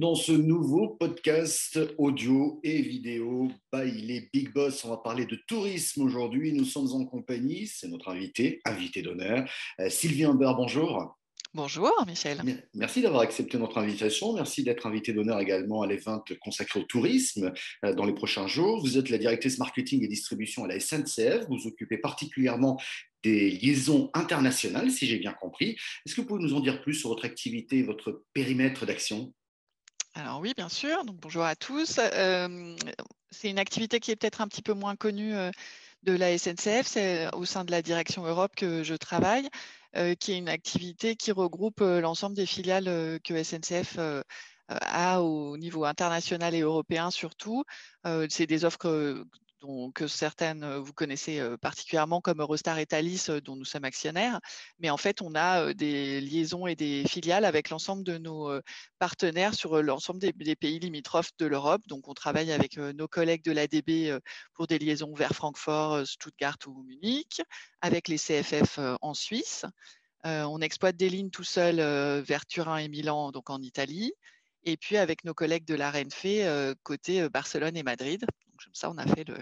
dans ce nouveau podcast audio et vidéo by les Big Boss. On va parler de tourisme aujourd'hui. Nous sommes en compagnie, c'est notre invité, invité d'honneur, euh, Sylvie Humbert. Bonjour. Bonjour Michel. Merci d'avoir accepté notre invitation. Merci d'être invité d'honneur également à l'event consacré au tourisme euh, dans les prochains jours. Vous êtes la directrice marketing et distribution à la SNCF. Vous occupez particulièrement des liaisons internationales, si j'ai bien compris. Est-ce que vous pouvez nous en dire plus sur votre activité et votre périmètre d'action? Alors oui, bien sûr. Donc, bonjour à tous. Euh, c'est une activité qui est peut-être un petit peu moins connue euh, de la SNCF. C'est au sein de la direction Europe que je travaille. Euh, qui est une activité qui regroupe euh, l'ensemble des filiales euh, que SNCF a au niveau international et européen surtout. C'est des offres que certaines vous connaissez particulièrement comme Eurostar et Thalys, dont nous sommes actionnaires. Mais en fait, on a des liaisons et des filiales avec l'ensemble de nos partenaires sur l'ensemble des, pays limitrophes de l'Europe. Donc, on travaille avec nos collègues de l'ADB pour des liaisons vers Francfort, Stuttgart ou Munich, avec les CFF en Suisse. on exploite des lignes tout seul vers Turin et Milan, donc en Italie. Et puis avec nos collègues de la Renfe, côté Barcelone et Madrid. Donc, comme ça, on a fait le,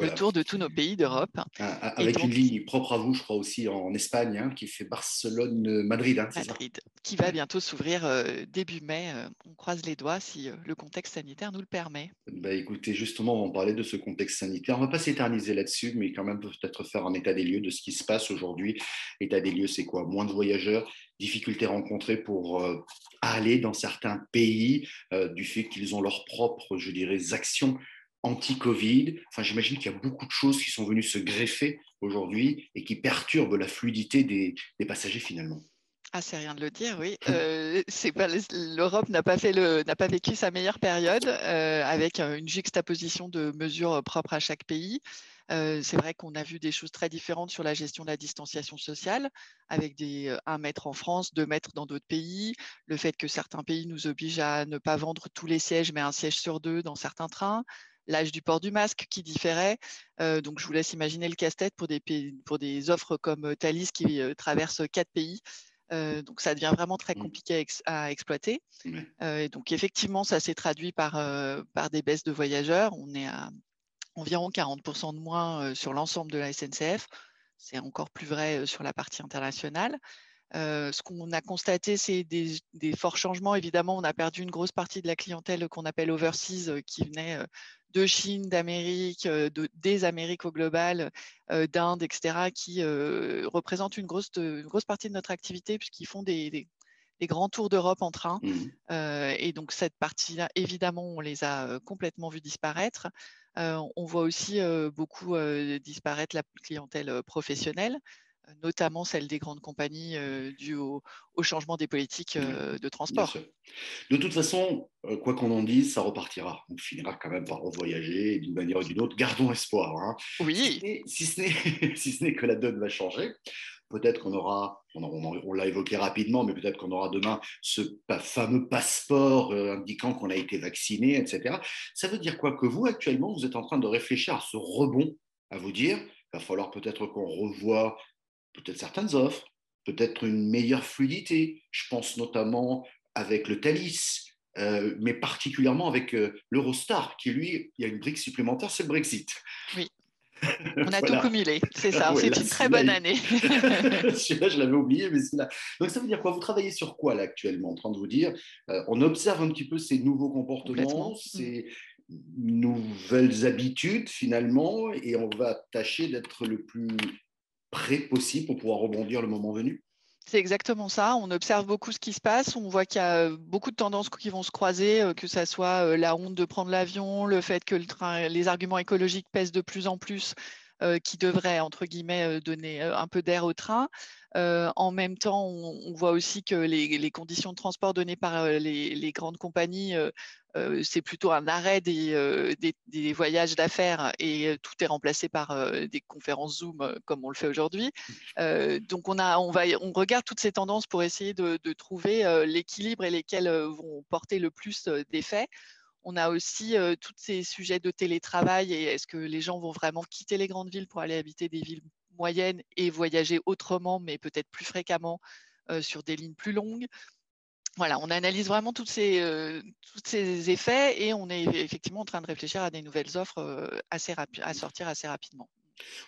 le tour de tous nos pays d'Europe. Ah, ah, avec une ligne propre à vous, je crois aussi en Espagne, hein, qui fait Barcelone-Madrid. Hein, Madrid, qui va bientôt s'ouvrir euh, début mai. Euh, on croise les doigts si euh, le contexte sanitaire nous le permet. Bah, écoutez, justement, on va parler de ce contexte sanitaire. On ne va pas s'éterniser là-dessus, mais quand même peut-être faire un état des lieux de ce qui se passe aujourd'hui. État des lieux, c'est quoi? Moins de voyageurs, difficultés rencontrées pour aller dans certains pays du fait qu'ils ont leurs propres, je dirais, actions anti-Covid. Enfin, j'imagine qu'il y a beaucoup de choses qui sont venues se greffer aujourd'hui et qui perturbent la fluidité des, passagers finalement. Ah, c'est rien de le dire, oui. Euh, L'Europe n'a pas, fait le, n'a pas vécu sa meilleure période euh, avec une juxtaposition de mesures propres à chaque pays. Euh, c'est vrai qu'on a vu des choses très différentes sur la gestion de la distanciation sociale, avec des 1 mètre en France, 2 mètres dans d'autres pays, le fait que certains pays nous obligent à ne pas vendre tous les sièges, mais un siège sur deux dans certains trains, l'âge du port du masque qui différait. Euh, donc, je vous laisse imaginer le casse-tête pour des, pour des offres comme euh, Thalys qui euh, traverse quatre pays. donc, ça devient vraiment très mmh. compliqué à, exploiter. donc, effectivement, ça s'est traduit par, par des baisses de voyageurs. On est à environ 40% de moins sur l'ensemble de la SNCF. C'est encore plus vrai sur la partie internationale. Ce qu'on a constaté, c'est des, des, forts changements. Évidemment, on a perdu une grosse partie de la clientèle qu'on appelle overseas, qui venait de Chine, d'Amérique, euh, des Amériques au global, euh, d'Inde, etc., qui euh, représentent une grosse, grosse partie de notre activité puisqu'ils font des, grands tours d'Europe en train. Mmh. et donc cette partie-là, évidemment, on les a complètement vus disparaître. on voit aussi beaucoup disparaître la clientèle professionnelle notamment celle des grandes compagnies euh, dues au, changement des politiques euh, de transport. De toute façon, euh, quoi qu'on en dise, ça repartira. On finira quand même par revoyager d'une manière ou d'une autre. Gardons espoir. Hein. Oui. Si ce n'est que la donne va changer, peut-être qu'on aura, on, l'a évoqué rapidement, mais peut-être qu'on aura demain ce fameux passeport indiquant qu'on a été vacciné, etc. Ça veut dire quoi? Que vous, actuellement, vous êtes en train de réfléchir à ce rebond, à vous dire, il va falloir peut-être qu'on revoie peut-être certaines offres, peut-être une meilleure fluidité. Je pense notamment avec le Thalys, euh, mais particulièrement avec euh, l'Eurostar, qui lui, il y a une brique supplémentaire, c'est le Brexit. Oui. On a tout cumulé, c'est ça, c'est une très bonne année. Celui-là, je l'avais oublié, mais c'est là. Donc ça veut dire quoi? Vous travaillez sur quoi là actuellement? En train de vous dire, euh, on observe un petit peu ces nouveaux comportements, ces nouvelles habitudes finalement, et on va tâcher d'être le plus prêt possible pour pouvoir rebondir le moment venu c'est exactement ça. On observe beaucoup ce qui se passe. On voit qu'il y a beaucoup de tendances qui vont se croiser, euh, que ce soit euh, la honte de prendre l'avion, le fait que les arguments écologiques pèsent de plus en plus, euh, qui devraient, entre guillemets, donner un peu d'air au train. en même temps, on, voit aussi que les, conditions de transport données par les, grandes compagnies c'est plutôt un arrêt des, des, voyages d'affaires et tout est remplacé par des conférences Zoom comme on le fait aujourd'hui. donc on, a, on, va, on regarde toutes ces tendances pour essayer de, de trouver l'équilibre et lesquels vont porter le plus d'effets. On a aussi tous ces sujets de télétravail et est-ce que les gens vont vraiment quitter les grandes villes pour aller habiter des villes moyennes et voyager autrement, mais peut-être plus fréquemment sur des lignes plus longues? Voilà, on analyse vraiment toutes ces, tous ces effets et on est effectivement en train de réfléchir à des nouvelles offres assez à sortir assez rapidement.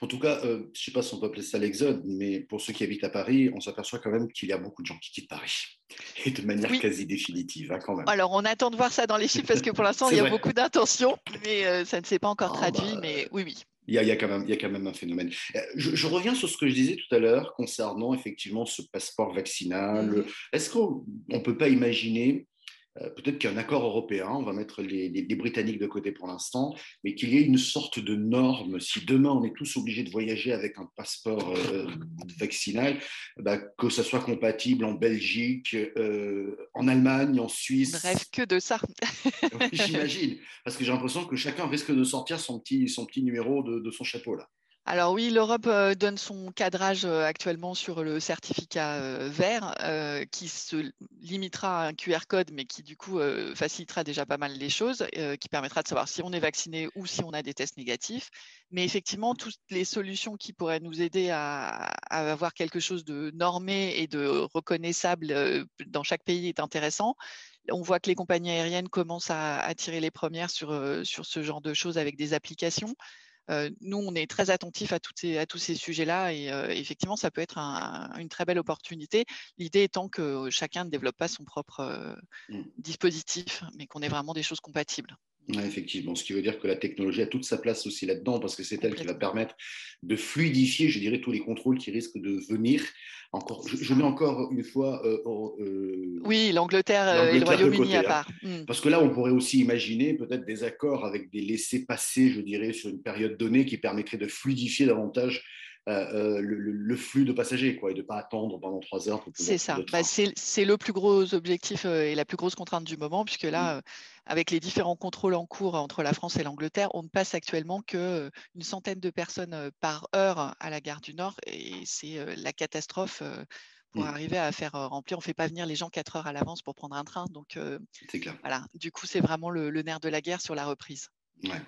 En tout cas, je ne sais pas si on peut appeler ça l'exode, mais pour ceux qui habitent à Paris, on s'aperçoit quand même qu'il y a beaucoup de gens qui quittent Paris, et de manière quasi définitive, hein, quand même. Alors, on attend de voir ça dans les chiffres, parce que pour l'instant, il y a beaucoup d'intentions, mais ça ne s'est pas encore ah, traduit, bah, mais oui, oui. Il y, a, quand même, il y, a, quand même, un phénomène. Je, reviens sur ce que je disais tout à l'heure concernant effectivement ce passeport vaccinal. Mmh Est-ce qu'on ne peut pas imaginer euh, peut-être qu'un accord européen, on va mettre les, Britanniques de côté pour l'instant, mais qu'il y ait une sorte de norme. Si demain on est tous obligés de voyager avec un passeport euh, vaccinal, bah, que ça soit compatible en Belgique, euh, en Allemagne, en Suisse. Bref, que de ça. J'imagine, parce que j'ai l'impression que chacun risque de sortir son petit, son petit numéro de, de son chapeau là. Alors oui, l'Europe euh, donne son cadrage euh, actuellement sur le certificat euh, vert qui se limitera à un QR code, mais qui du coup facilitera déjà pas mal les choses, qui permettra de savoir si on est vacciné ou si on a des tests négatifs. Mais effectivement, toutes les solutions qui pourraient nous aider à, avoir quelque chose de normé et de reconnaissable dans chaque pays est intéressant. On voit que les compagnies aériennes commencent à, à tirer les premières sur ce genre de choses avec des applications nous, on est très attentifs à, à tous ces sujets-là et effectivement, ça peut être une très belle opportunité. L'idée étant que chacun ne développe pas son propre mmh. dispositif, mais qu'on ait vraiment des choses compatibles. Effectivement, ce qui veut dire que la technologie a toute sa place aussi là-dedans, parce que c'est elle qui va permettre de fluidifier, je dirais, tous les contrôles qui risquent de venir. Encore, je, mets encore une fois. Euh, oui, l'Angleterre et le Royaume-Uni à hein. part. Hmm. Parce que là, on pourrait aussi imaginer peut-être des accords avec des laissés-passer, je dirais, sur une période donnée qui permettrait de fluidifier davantage euh, le, flux de passagers quoi, et de ne pas attendre pendant trois heures. C'est ça, bah, c'est le plus gros objectif euh, et la plus grosse contrainte du moment, puisque là, mmh. euh, avec les différents contrôles en cours entre la France et l'Angleterre, on ne passe actuellement qu'une centaine de personnes par heure à la gare du Nord et c'est la catastrophe pour mmh. arriver à faire remplir. On ne fait pas venir les gens quatre heures à l'avance pour prendre un train. Donc, clair. voilà. Du coup, c'est vraiment le, nerf de la guerre sur la reprise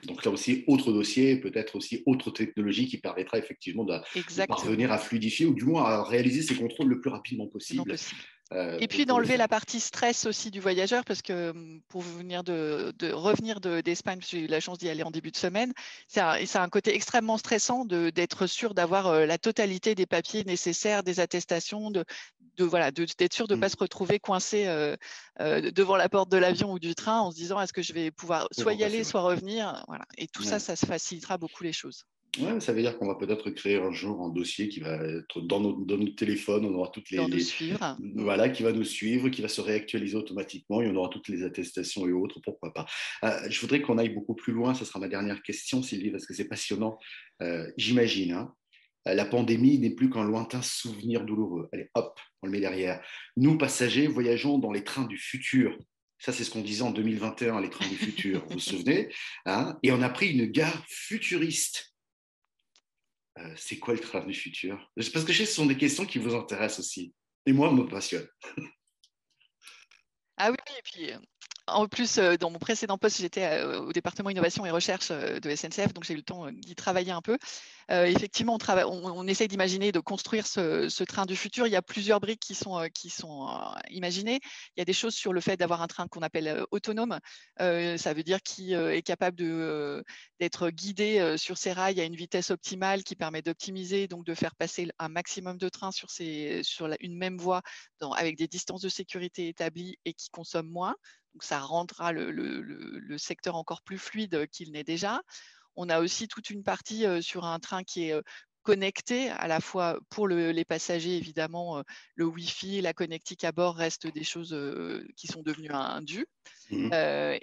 donc là aussi, autre dossier, peut-être aussi autre technologie qui permettra effectivement de, parvenir à fluidifier ou du moins à réaliser ces contrôles le plus rapidement possible. Euh, et puis d'enlever la partie stress aussi du voyageur, parce que hum, pour venir de, revenir d'Espagne, j'ai eu la chance d'y aller en début de semaine, c'est un, un, côté extrêmement stressant d'être sûr d'avoir euh, la totalité des papiers nécessaires, des attestations, de, voilà, d'être sûr de ne pas mmh. se retrouver coincé euh, devant la porte de l'avion ou du train en se disant est-ce que je vais pouvoir soit y aller, soit revenir. Voilà. Et tout ça, ça se facilitera beaucoup les choses. Ouais, ça veut dire qu'on va peut-être créer un jour un dossier qui va être dans notre, dans téléphone, on aura toutes les, voilà, qui va nous suivre, qui va se réactualiser automatiquement et on aura toutes les attestations et autres, pourquoi pas. Euh, je voudrais qu'on aille beaucoup plus loin, ce sera ma dernière question, Sylvie, parce que c'est passionnant. Euh, j'imagine, hein, la pandémie n'est plus qu'un lointain souvenir douloureux. Allez, hop, on le met derrière. Nous, passagers, voyageons dans les trains du futur. Ça, c'est ce qu'on disait en 2021, les trains du futur, vous vous souvenez hein Et on a pris une gare futuriste euh, c'est quoi le train du futur? Parce que je sais ce sont des questions qui vous intéressent aussi. Et moi, me passionnent. ah oui, et puis euh, en plus, euh, dans mon précédent poste, j'étais au département innovation et recherche de SNCF, donc j'ai eu le temps d'y travailler un peu. Euh, effectivement, on, on, essaye d'imaginer, de construire ce, train du futur. Il y a plusieurs briques qui sont, euh, euh, imaginées. Il y a des choses sur le fait d'avoir un train qu'on appelle autonome. ça veut dire qui est capable d'être guidé sur ses rails à une vitesse optimale qui permet d'optimiser, donc de faire passer un maximum de trains sur une même voie avec des distances de sécurité établies et qui consomment moins. Donc ça rendra le secteur encore plus fluide qu'il n'est déjà. On a aussi toute une partie sur un train qui est connecté, à la fois pour les passagers, évidemment, le Wi-Fi, la connectique à bord restent des choses qui sont devenues un dû. Mmh.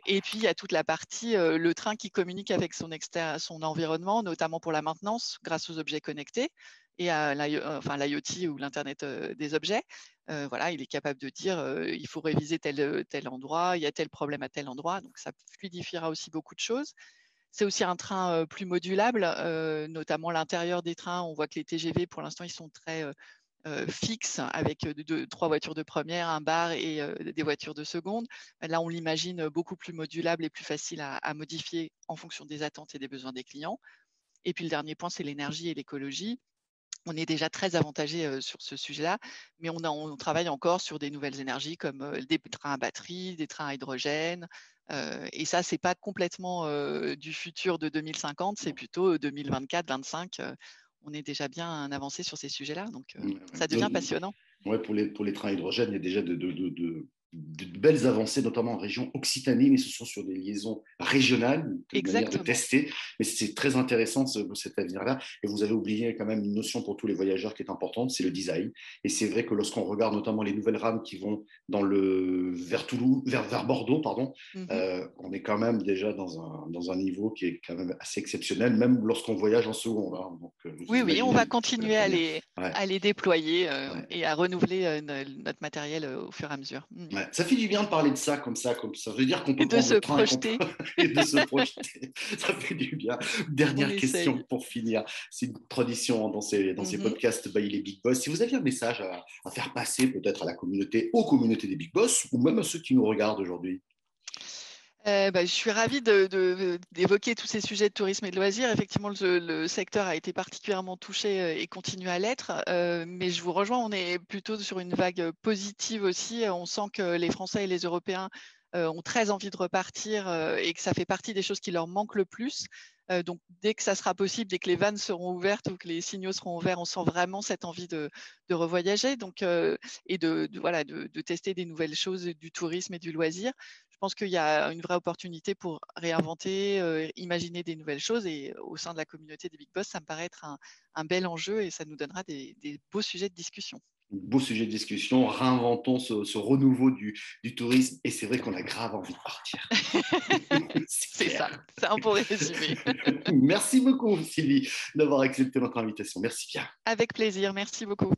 et puis, il y a toute la partie, le train qui communique avec son, son environnement, notamment pour la maintenance, grâce aux objets connectés et à l'IoT ou l'Internet des objets. voilà, il est capable de dire il faut réviser tel, tel endroit, il y a tel problème à tel endroit. Donc, ça fluidifiera aussi beaucoup de choses. C'est aussi un train plus modulable, notamment l'intérieur des trains. On voit que les TGV, pour l'instant, ils sont très fixes avec trois voitures de première, un bar et des voitures de seconde. Là, on l'imagine beaucoup plus modulable et plus facile à, modifier en fonction des attentes et des besoins des clients. Et puis le dernier point, c'est l'énergie et l'écologie. On est déjà très avantagé sur ce sujet-là, mais on, on, travaille encore sur des nouvelles énergies comme des trains à batterie, des trains à hydrogène. et ça, c'est pas complètement du futur de 2050, c'est plutôt 2024-25. on est déjà bien avancé sur ces sujets-là, donc ça devient passionnant. Ouais, pour les, pour les trains à hydrogène, il y a déjà de, de, de, de belles avancées, notamment en région Occitanie, mais ce sont sur des liaisons régionales, de manière de tester. Mais c'est très intéressant ce, cet avenir-là. Et vous avez oublié quand même une notion pour tous les voyageurs qui est importante, c'est le design. Et c'est vrai que lorsqu'on regarde notamment les nouvelles rames qui vont dans le, vers, Toulouse, vers, vers Bordeaux, pardon, mhm. euh, on est quand même déjà dans un, dans un niveau qui est quand même assez exceptionnel, même lorsqu'on voyage en seconde. Hein. Donc, euh, oui, oui, on va continuer à les, à les déployer euh, et à renouveler notre matériel au fur et à mesure. Mm. Ça fait du bien de parler de ça comme ça, comme ça veut dire qu'on peut et de se projeter. Et, de se projeter. Ça fait du bien. Dernière question pour finir. C'est une tradition dans ces, dans ces mhm. podcasts by les Big Boss. Si vous aviez un message à, à faire passer peut-être à la communauté, aux communautés des Big Boss, ou même à ceux qui nous regardent aujourd'hui? Euh, bah, je suis ravie d'évoquer tous ces sujets de tourisme et de loisirs. Effectivement, le, secteur a été particulièrement touché euh, et continue à l'être. Euh, mais je vous rejoins, on est plutôt sur une vague positive aussi. On sent que les Français et les Européens ont très envie de repartir et que ça fait partie des choses qui leur manquent le plus. donc, dès que ça sera possible, dès que les vannes seront ouvertes ou que les signaux seront ouverts, on sent vraiment cette envie de, revoyager donc, et de, voilà, de, tester des nouvelles choses du tourisme et du loisir je pense qu'il y a une vraie opportunité pour réinventer, euh, imaginer des nouvelles choses. Et au sein de la communauté des Big Boss, ça me paraît être un, bel enjeu et ça nous donnera des, beaux sujets de discussion. Beau sujet de discussion, réinventons ce, renouveau du, tourisme et c'est vrai qu'on a grave envie de partir. c'est ça, c'est un bon résumé. merci beaucoup Sylvie d'avoir accepté notre invitation. Merci bien. Avec plaisir, merci beaucoup.